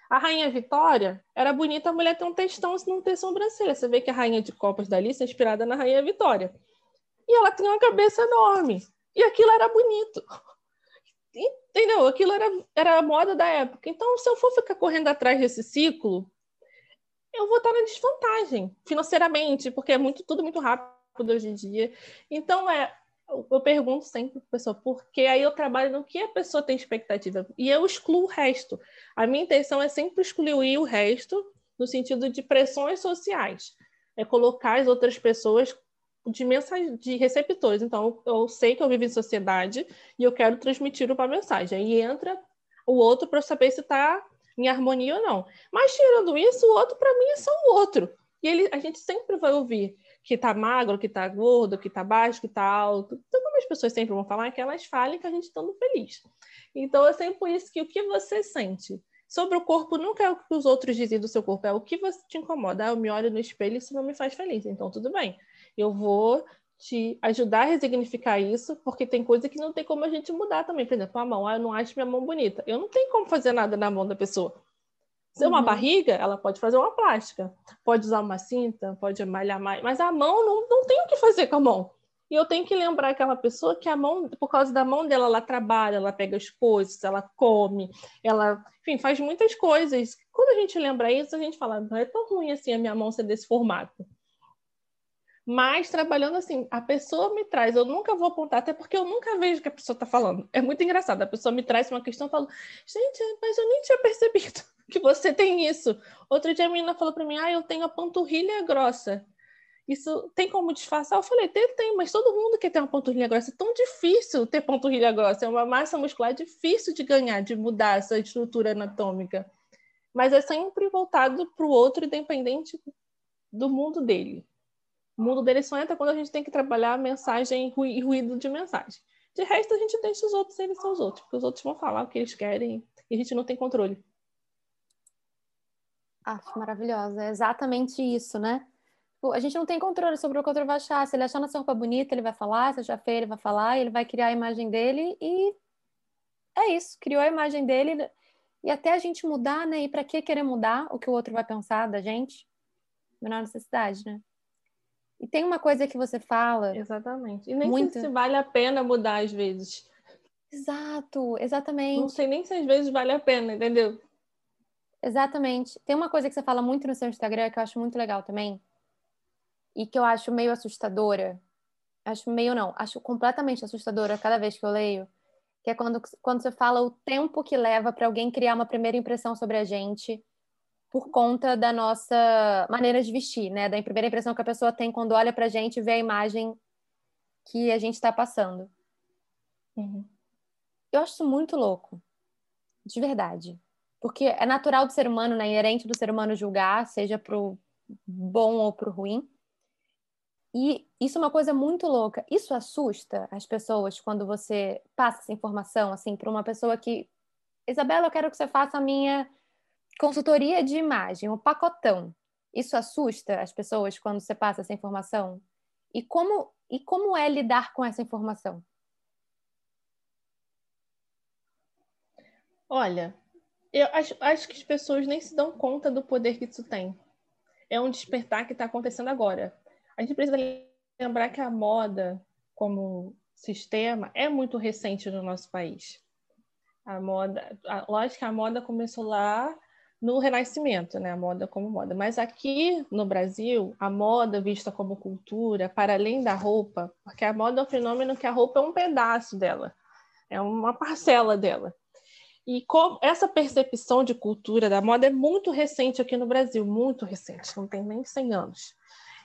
A Rainha Vitória era bonita, a mulher tem um textão se não ter sobrancelha. Você vê que a Rainha de Copas da Alice é inspirada na Rainha Vitória. E ela tinha uma cabeça enorme. E aquilo era bonito. Entendeu? Aquilo era, era a moda da época. Então, se eu for ficar correndo atrás desse ciclo, eu vou estar na desvantagem financeiramente, porque é muito tudo muito rápido hoje em dia. Então, é eu pergunto sempre para a pessoa, porque aí eu trabalho no que a pessoa tem expectativa e eu excluo o resto. A minha intenção é sempre excluir o resto no sentido de pressões sociais, é colocar as outras pessoas de mensagem, de receptores. Então, eu sei que eu vivo em sociedade e eu quero transmitir uma mensagem. Aí entra o outro para saber se está em harmonia ou não. Mas tirando isso, o outro para mim é só o outro. E ele, a gente sempre vai ouvir que está magro, que está gordo, que está baixo, que está alto. Então, como as pessoas sempre vão falar, que elas falem que a gente está feliz. Então, é sempre por isso que o que você sente sobre o corpo nunca é o que os outros dizem do seu corpo, é o que você te incomoda. Ah, eu me olho no espelho e isso não me faz feliz. Então, tudo bem. Eu vou te ajudar a resignificar isso, porque tem coisa que não tem como a gente mudar também. Por exemplo, a mão. Ah, eu não acho minha mão bonita. Eu não tenho como fazer nada na mão da pessoa. Se é uma uhum. barriga, ela pode fazer uma plástica, pode usar uma cinta, pode malhar mais, mas a mão não, não tem o que fazer com a mão. E eu tenho que lembrar aquela pessoa que a mão, por causa da mão dela, ela trabalha, ela pega as coisas, ela come, ela, enfim, faz muitas coisas. Quando a gente lembra isso, a gente fala, não é tão ruim assim a minha mão ser desse formato. Mas trabalhando assim, a pessoa me traz, eu nunca vou apontar, até porque eu nunca vejo o que a pessoa está falando. É muito engraçado. A pessoa me traz uma questão e fala, gente, mas eu nem tinha percebido que você tem isso. Outro dia a menina falou para mim, ah, eu tenho a panturrilha grossa. Isso tem como disfarçar? Eu falei, tem, tem, mas todo mundo quer ter uma panturrilha grossa. É tão difícil ter panturrilha grossa. É uma massa muscular difícil de ganhar, de mudar essa estrutura anatômica. Mas é sempre voltado para o outro, independente do mundo dele. O mundo dele só entra quando a gente tem que trabalhar mensagem e ruído de mensagem. De resto, a gente deixa os outros, eles são os outros, porque os outros vão falar o que eles querem e a gente não tem controle. Acho maravilhosa. É exatamente isso, né? Tipo, a gente não tem controle sobre o que o outro vai achar. Se ele achar nossa roupa bonita, ele vai falar. Se achar feia, ele vai falar. Ele vai criar a imagem dele e é isso. Criou a imagem dele E até a gente mudar, né? E para que querer mudar o que o outro vai pensar da gente? Menor necessidade, né? E tem uma coisa que você fala. Exatamente. E nem muito... sei se vale a pena mudar às vezes. Exato, exatamente. Não sei nem se às vezes vale a pena, entendeu? Exatamente. Tem uma coisa que você fala muito no seu Instagram que eu acho muito legal também. E que eu acho meio assustadora. Acho meio não, acho completamente assustadora cada vez que eu leio. Que é quando, quando você fala o tempo que leva para alguém criar uma primeira impressão sobre a gente por conta da nossa maneira de vestir, né? Da primeira impressão que a pessoa tem quando olha para a gente e vê a imagem que a gente está passando. Uhum. Eu acho isso muito louco, de verdade, porque é natural do ser humano, né? Inerente do ser humano julgar, seja pro bom ou pro ruim. E isso é uma coisa muito louca. Isso assusta as pessoas quando você passa essa informação assim para uma pessoa que Isabela, eu quero que você faça a minha Consultoria de imagem, o pacotão. Isso assusta as pessoas quando você passa essa informação? E como, e como é lidar com essa informação? Olha, eu acho, acho que as pessoas nem se dão conta do poder que isso tem. É um despertar que está acontecendo agora. A gente precisa lembrar que a moda, como sistema, é muito recente no nosso país. A moda, a, lógico que a moda começou lá no Renascimento, né? A moda como moda. Mas aqui no Brasil, a moda vista como cultura, para além da roupa, porque a moda é um fenômeno que a roupa é um pedaço dela, é uma parcela dela. E essa percepção de cultura da moda é muito recente aqui no Brasil, muito recente, não tem nem 100 anos.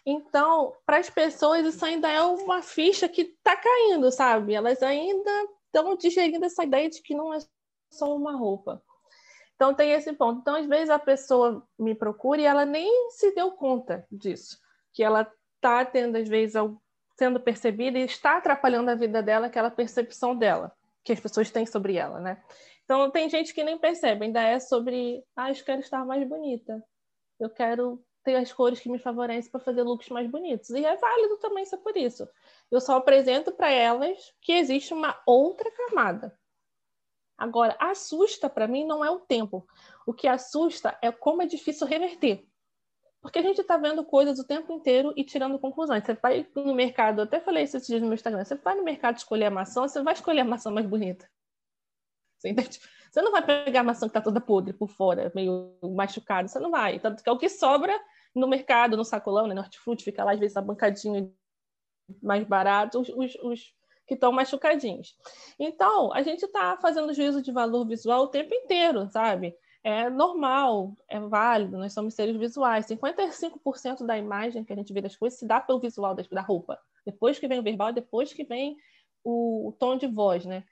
Então, para as pessoas, isso ainda é uma ficha que está caindo, sabe? Elas ainda estão digerindo essa ideia de que não é só uma roupa. Então tem esse ponto. Então, às vezes, a pessoa me procura e ela nem se deu conta disso, que ela está tendo, às vezes, sendo percebida e está atrapalhando a vida dela, aquela percepção dela, que as pessoas têm sobre ela, né? Então tem gente que nem percebe, ainda é sobre, ah, eu quero estar mais bonita, eu quero ter as cores que me favorecem para fazer looks mais bonitos. E é válido também ser por isso. Eu só apresento para elas que existe uma outra camada Agora, assusta para mim não é o tempo. O que assusta é como é difícil reverter. Porque a gente está vendo coisas o tempo inteiro e tirando conclusões. Você vai no mercado, até falei isso esses dias no meu Instagram, você vai no mercado escolher a maçã, você vai escolher a maçã mais bonita. Você, você não vai pegar a maçã que está toda podre por fora, meio machucada, você não vai. Tanto que é o que sobra no mercado, no sacolão, né, no hortifruti, fica lá às vezes a bancadinha mais barato, os, os, os que estão machucadinhos. Então, a gente está fazendo juízo de valor visual o tempo inteiro, sabe? É normal, é válido, nós somos seres visuais. 55% da imagem que a gente vê das coisas se dá pelo visual da roupa. Depois que vem o verbal, depois que vem o, tom de voz, né?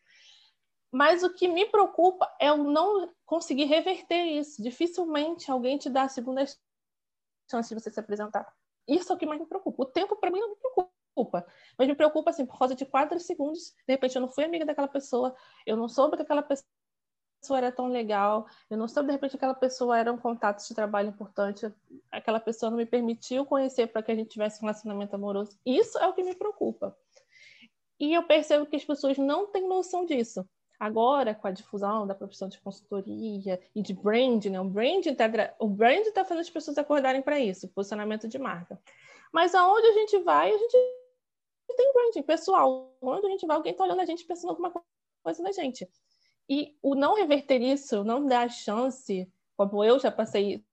Mas o que me preocupa é o não conseguir reverter isso. Dificilmente alguém te dá a segunda chance de você se apresentar. Isso é o que mais me preocupa. O tempo, para mim, não me preocupa preocupa. Mas me preocupa, assim, por causa de quatro segundos, de repente eu não fui amiga daquela pessoa, eu não soube que aquela pessoa era tão legal, eu não soube, de repente, que aquela pessoa era um contato de trabalho importante, aquela pessoa não me permitiu conhecer para que a gente tivesse um relacionamento amoroso. Isso é o que me preocupa. E eu percebo que as pessoas não têm noção disso. Agora, com a difusão da profissão de consultoria e de brand, né? o brand está brand tá fazendo as pessoas acordarem para isso, posicionamento de marca. Mas aonde a gente vai, a gente tem branding pessoal. Quando a gente vai, alguém está olhando a gente pensando alguma coisa na gente. E o não reverter isso, não dar chance, como eu já passei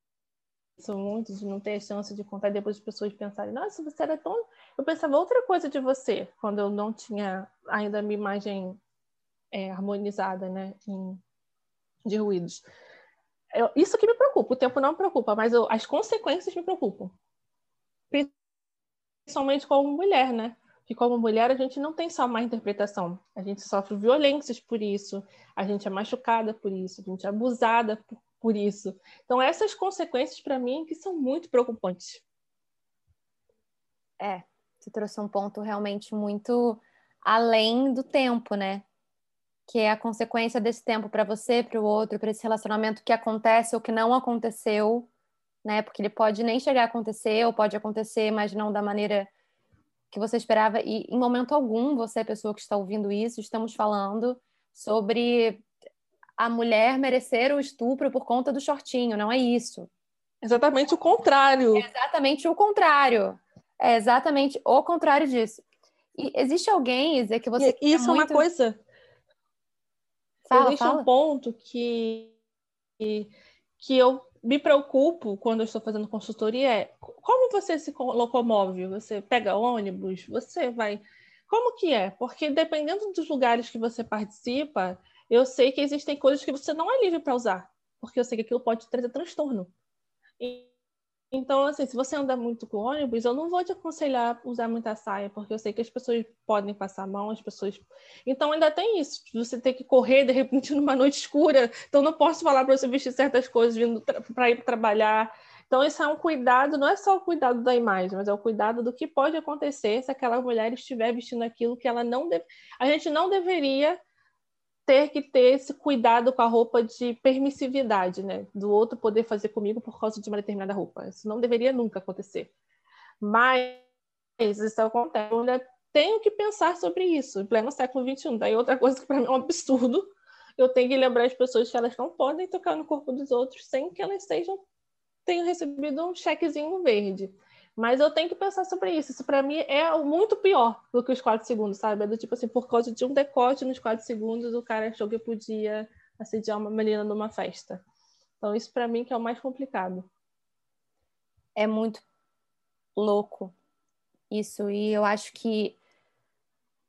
isso muito, de não ter a chance de contar depois as pessoas pensarem, nossa, você era tão. Eu pensava outra coisa de você, quando eu não tinha ainda a minha imagem é, harmonizada, né, em, de ruídos. Eu, isso que me preocupa, o tempo não me preocupa, mas eu, as consequências me preocupam. Principalmente como mulher, né? Que como mulher a gente não tem só má interpretação, a gente sofre violências por isso, a gente é machucada por isso, a gente é abusada por, por isso. Então essas consequências para mim que são muito preocupantes. É, você trouxe um ponto realmente muito além do tempo, né? Que é a consequência desse tempo para você, para o outro, para esse relacionamento que acontece ou que não aconteceu, né? Porque ele pode nem chegar a acontecer ou pode acontecer, mas não da maneira que você esperava e em momento algum você, é a pessoa que está ouvindo isso, estamos falando sobre a mulher merecer o estupro por conta do shortinho, não é isso. Exatamente o contrário. É exatamente o contrário. É exatamente o contrário disso. E existe alguém, Isa, que você. E, isso muito... é uma coisa. Fala, existe fala. um ponto que, que eu me preocupo quando eu estou fazendo consultoria é como você se locomove? Você pega ônibus? Você vai. Como que é? Porque dependendo dos lugares que você participa, eu sei que existem coisas que você não é livre para usar, porque eu sei que aquilo pode trazer transtorno. Então, assim, se você anda muito com ônibus, eu não vou te aconselhar usar muita saia, porque eu sei que as pessoas podem passar a mão, as pessoas. Então, ainda tem isso, você tem que correr de repente numa noite escura. Então, não posso falar para você vestir certas coisas vindo para ir trabalhar. Então, isso é um cuidado, não é só o cuidado da imagem, mas é o cuidado do que pode acontecer se aquela mulher estiver vestindo aquilo que ela não deve. A gente não deveria ter que ter esse cuidado com a roupa de permissividade, né? Do outro poder fazer comigo por causa de uma determinada roupa. Isso não deveria nunca acontecer. Mas isso acontece. Eu tenho que pensar sobre isso em pleno século XXI. Daí outra coisa que para mim é um absurdo. Eu tenho que lembrar as pessoas que elas não podem tocar no corpo dos outros sem que elas sejam tenham recebido um chequezinho verde. Mas eu tenho que pensar sobre isso. Isso para mim é muito pior do que os quatro segundos, sabe? É do tipo assim, por causa de um decote nos quatro segundos, o cara achou que podia assediar uma menina numa festa. Então, isso para mim que é o mais complicado. É muito louco isso. E eu acho que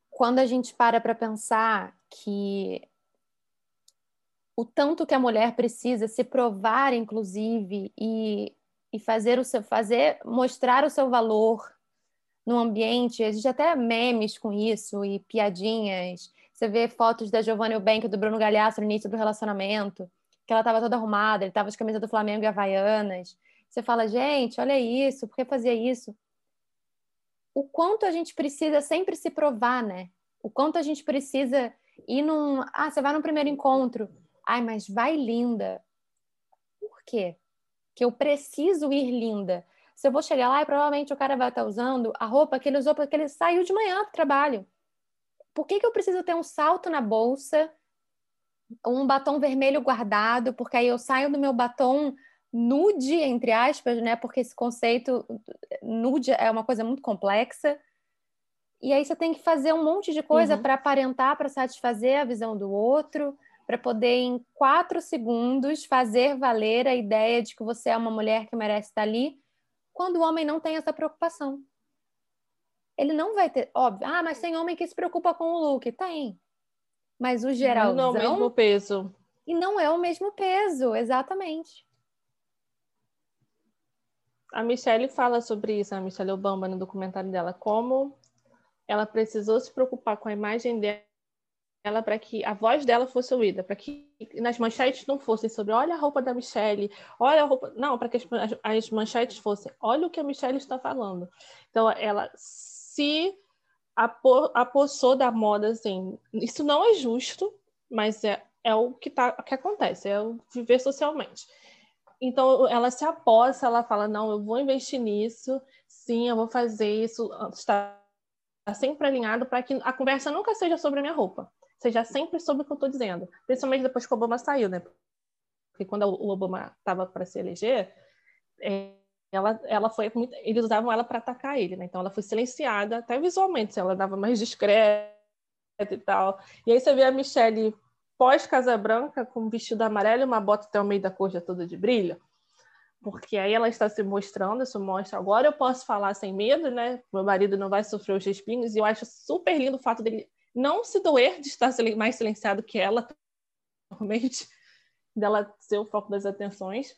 quando a gente para para pensar que o tanto que a mulher precisa se provar, inclusive, e e fazer o seu fazer mostrar o seu valor no ambiente. Existe até memes com isso e piadinhas. Você vê fotos da Giovanna Eubank do Bruno Galhaço no início do relacionamento, que ela estava toda arrumada, ele estava de camisa do Flamengo e Havaianas. Você fala, gente, olha isso, por que fazia isso? O quanto a gente precisa sempre se provar, né? O quanto a gente precisa ir num. Ah, você vai num primeiro encontro. Ai, mas vai linda. Por quê? Que eu preciso ir linda. Se eu vou chegar lá e provavelmente o cara vai estar usando a roupa que ele usou porque ele saiu de manhã para o trabalho. Por que, que eu preciso ter um salto na bolsa, um batom vermelho guardado, porque aí eu saio do meu batom nude, entre aspas, né? Porque esse conceito nude é uma coisa muito complexa. E aí você tem que fazer um monte de coisa uhum. para aparentar, para satisfazer a visão do outro para poder, em quatro segundos, fazer valer a ideia de que você é uma mulher que merece estar ali, quando o homem não tem essa preocupação. Ele não vai ter, óbvio, ah, mas tem homem que se preocupa com o look. Tem. Mas o geralzão... Não é o mesmo peso. E não é o mesmo peso, exatamente. A Michelle fala sobre isso, a Michelle Obama, no documentário dela, como ela precisou se preocupar com a imagem dela ela para que a voz dela fosse ouvida, para que nas manchetes não fossem sobre olha a roupa da Michelle, olha a roupa. Não, para que as, as, manchetes fossem olha o que a Michelle está falando. Então, ela se apo, apossou da moda, assim. Isso não é justo, mas é, é o que, tá, que acontece, é o viver socialmente. Então, ela se aposta, ela fala: não, eu vou investir nisso, sim, eu vou fazer isso, está sempre alinhado para que a conversa nunca seja sobre a minha roupa seja sempre sobre o que eu estou dizendo. Principalmente depois que o Obama saiu, né? Porque quando o Obama estava para se eleger, é, ela, ela foi muito, eles usavam ela para atacar ele, né? Então ela foi silenciada, até visualmente, ela dava mais discreta e tal. E aí você vê a Michelle pós-Casa Branca com um vestido amarelo e uma bota até o meio da coxa toda de brilho. Porque aí ela está se mostrando, isso mostra agora eu posso falar sem medo, né? Meu marido não vai sofrer os espinhos, e eu acho super lindo o fato dele não se doer de estar mais silenciado que ela, normalmente, dela ser o foco das atenções.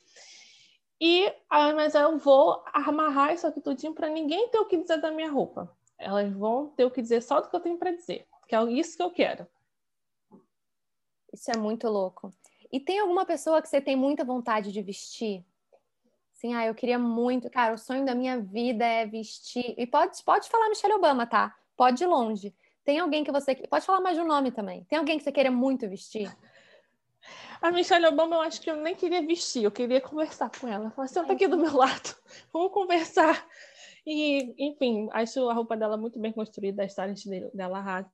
E, ah, mas eu vou amarrar isso aqui tudinho para ninguém ter o que dizer da minha roupa. Elas vão ter o que dizer só do que eu tenho para dizer, que é isso que eu quero. Isso é muito louco. E tem alguma pessoa que você tem muita vontade de vestir? Assim, ah, eu queria muito. Cara, o sonho da minha vida é vestir. E pode, pode falar Michelle Obama, tá? Pode ir longe. Tem alguém que você. Pode falar mais de um nome também. Tem alguém que você queira muito vestir? A Michelle Obama, eu acho que eu nem queria vestir, eu queria conversar com ela. Falar, senta aqui do meu lado, vamos conversar. E, enfim, acho a roupa dela muito bem construída, a história dela arrasa.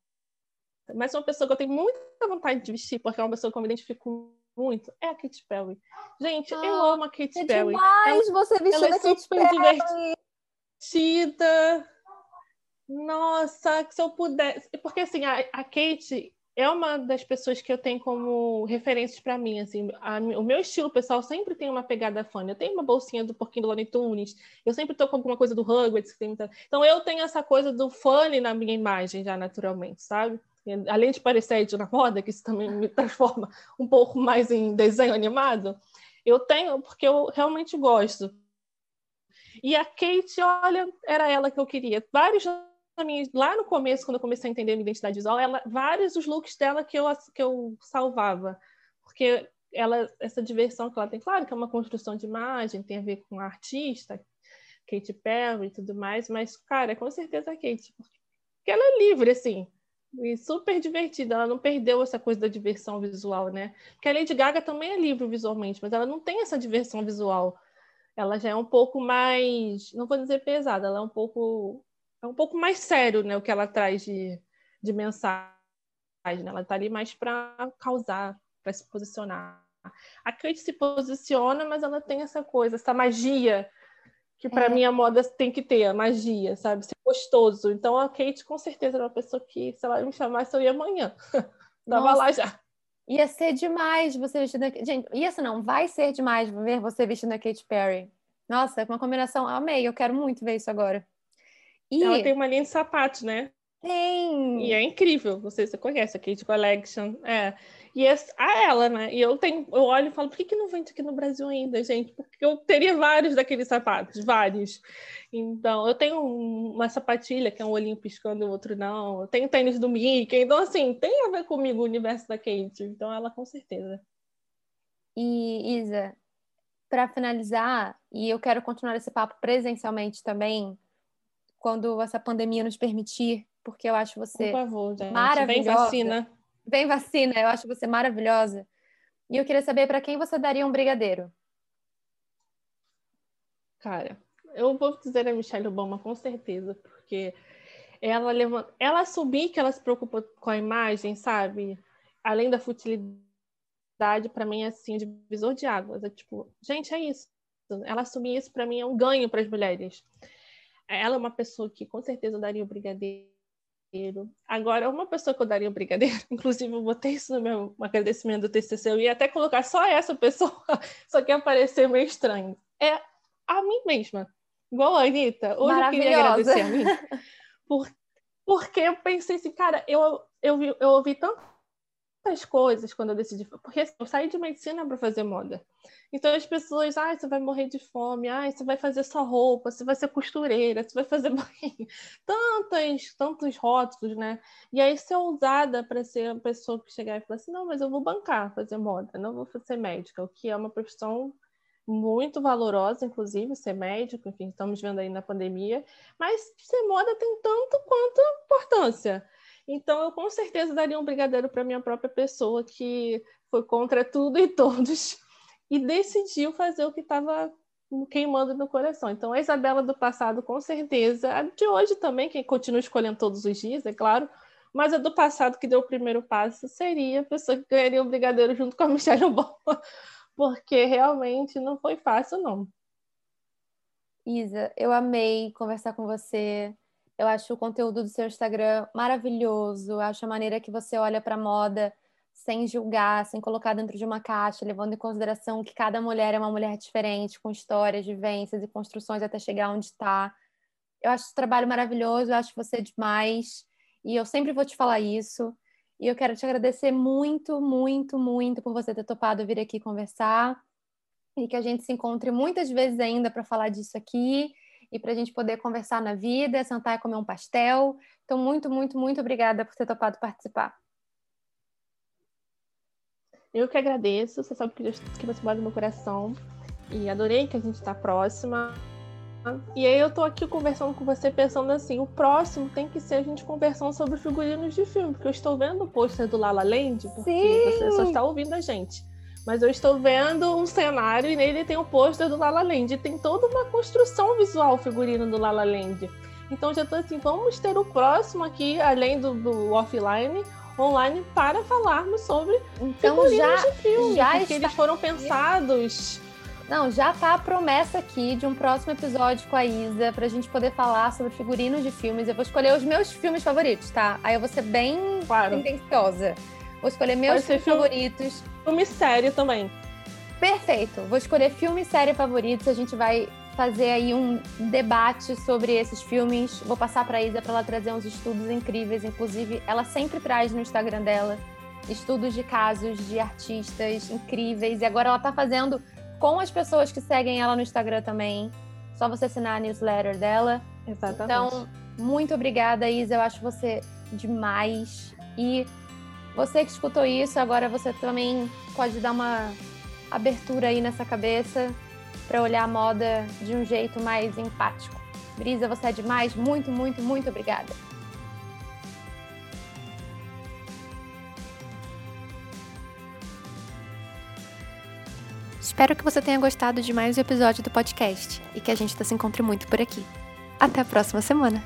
Mas uma pessoa que eu tenho muita vontade de vestir, porque é uma pessoa que eu me identifico muito, é a Katy Perry. Gente, ah, eu amo a Katy é Perry. Demais ela, você vestindo ela é a Katy super Perry. divertida. Nossa, se eu pudesse. Porque assim, a, a Kate é uma das pessoas que eu tenho como referências para mim. Assim, a, o meu estilo pessoal sempre tem uma pegada fã. Eu tenho uma bolsinha do Porquinho do Looney Tunes, eu sempre tô com alguma coisa do Hogwarts. Muita... Então eu tenho essa coisa do fã na minha imagem já naturalmente, sabe? Além de parecer Ed na moda, que isso também me transforma um pouco mais em desenho animado, eu tenho porque eu realmente gosto. E a Kate, olha, era ela que eu queria. Vários minha, lá no começo, quando eu comecei a entender minha identidade visual, ela, vários os looks dela que eu, que eu salvava. Porque ela, essa diversão que ela tem, claro que é uma construção de imagem, tem a ver com artista, Katy Perry e tudo mais, mas, cara, com certeza a Kate, porque ela é livre, assim, e super divertida, ela não perdeu essa coisa da diversão visual, né? Porque a Lady Gaga também é livre visualmente, mas ela não tem essa diversão visual. Ela já é um pouco mais, não vou dizer pesada, ela é um pouco é um pouco mais sério, né, o que ela traz de, de mensagem. Né? Ela está ali mais para causar, para se posicionar. A Kate se posiciona, mas ela tem essa coisa, essa magia que para é. mim a moda tem que ter, a magia, sabe? Ser gostoso. Então a Kate com certeza era uma pessoa que, se ela me chamasse, eu ia amanhã. Tava lá já. Ia ser demais você vestindo a... Gente, ia ser não, vai ser demais ver você vestindo a Katy Perry. Nossa, uma combinação, amei, eu quero muito ver isso agora. E... Ela tem uma linha de sapatos, né? Tem! E é incrível, se você conhece a Kate Collection. É. E é a ela, né? E eu tenho, eu olho e falo, por que, que não vende aqui no Brasil ainda, gente? Porque eu teria vários daqueles sapatos, vários. Então, eu tenho uma sapatilha que é um olhinho piscando e o outro não. Eu tenho tênis do Mickey. Então, assim, tem a ver comigo o universo da Kate. Então, ela com certeza. E, Isa, para finalizar, e eu quero continuar esse papo presencialmente também, quando essa pandemia nos permitir, porque eu acho você Por favor, gente. maravilhosa. Vem vacina. Vem vacina, eu acho você maravilhosa. E eu queria saber para quem você daria um brigadeiro. Cara, eu vou dizer a Michelle Obama com certeza, porque ela levanta, ela assumir que ela se preocupa com a imagem, sabe? Além da futilidade, para mim é assim, divisor de águas. É tipo, gente, é isso. Ela assumir isso para mim é um ganho para as mulheres. Ela é uma pessoa que com certeza eu daria o brigadeiro. Agora, uma pessoa que eu daria o brigadeiro, inclusive eu botei isso no meu agradecimento do TCC, eu ia até colocar só essa pessoa, só que aparecer meio estranho. É a mim mesma. Igual a Anitta. Hoje eu queria agradecer a mim. Por, porque eu pensei assim, cara, eu, eu, eu ouvi tantas coisas quando eu decidi. Porque assim, eu saí de medicina para fazer moda. Então as pessoas, ah, você vai morrer de fome, ah, você vai fazer sua roupa, você vai ser costureira, você vai fazer tantos, tantos rótulos, né? E aí ser ousada para ser uma pessoa que chegar e falar assim, não, mas eu vou bancar fazer moda, não vou ser médica, o que é uma profissão muito valorosa, inclusive, ser médico, enfim, estamos vendo aí na pandemia, mas ser moda tem tanto quanto importância. Então, eu com certeza daria um brigadeiro para minha própria pessoa, que foi contra tudo e todos e decidiu fazer o que estava queimando no coração. Então, a Isabela do passado, com certeza, a de hoje também, que continua escolhendo todos os dias, é claro, mas a do passado que deu o primeiro passo seria a pessoa que ganharia o brigadeiro junto com a Michelle Obama, porque realmente não foi fácil, não. Isa, eu amei conversar com você. Eu acho o conteúdo do seu Instagram maravilhoso. Eu acho a maneira que você olha para moda sem julgar, sem colocar dentro de uma caixa, levando em consideração que cada mulher é uma mulher diferente, com histórias, vivências e construções até chegar onde está. Eu acho esse trabalho maravilhoso, eu acho você demais, e eu sempre vou te falar isso. E eu quero te agradecer muito, muito, muito por você ter topado vir aqui conversar e que a gente se encontre muitas vezes ainda para falar disso aqui e para a gente poder conversar na vida, sentar e comer um pastel. Então, muito, muito, muito obrigada por ter topado participar. Eu que agradeço, você sabe que, que você mora no meu coração. E adorei que a gente está próxima. E aí eu tô aqui conversando com você pensando assim, o próximo tem que ser a gente conversando sobre figurinos de filme, porque eu estou vendo o pôster do Lala Land, porque Sim. você só está ouvindo a gente. Mas eu estou vendo um cenário e nele tem o pôster do Lala Land. E tem toda uma construção visual figurino do Lala Land. Então já tô assim, vamos ter o próximo aqui, além do, do offline, online para falarmos sobre então já de filme, já porque eles foram pensados. Não, já tá a promessa aqui de um próximo episódio com a Isa pra gente poder falar sobre figurinos de filmes. Eu vou escolher os meus filmes favoritos, tá? Aí eu vou ser bem claro. intensiosa. Vou escolher meus filmes filme, favoritos. Filme sério também. Perfeito. Vou escolher filme e série favoritos. A gente vai fazer aí um debate sobre esses filmes. Vou passar para a Isa para ela trazer uns estudos incríveis. Inclusive, ela sempre traz no Instagram dela estudos de casos de artistas incríveis. E agora ela está fazendo com as pessoas que seguem ela no Instagram também. Só você assinar a newsletter dela. Exatamente. Então, muito obrigada, Isa. Eu acho você demais. E você que escutou isso, agora você também pode dar uma abertura aí nessa cabeça para olhar a moda de um jeito mais empático. Brisa, você é demais. Muito, muito, muito obrigada. Espero que você tenha gostado de mais um episódio do podcast e que a gente se encontre muito por aqui. Até a próxima semana!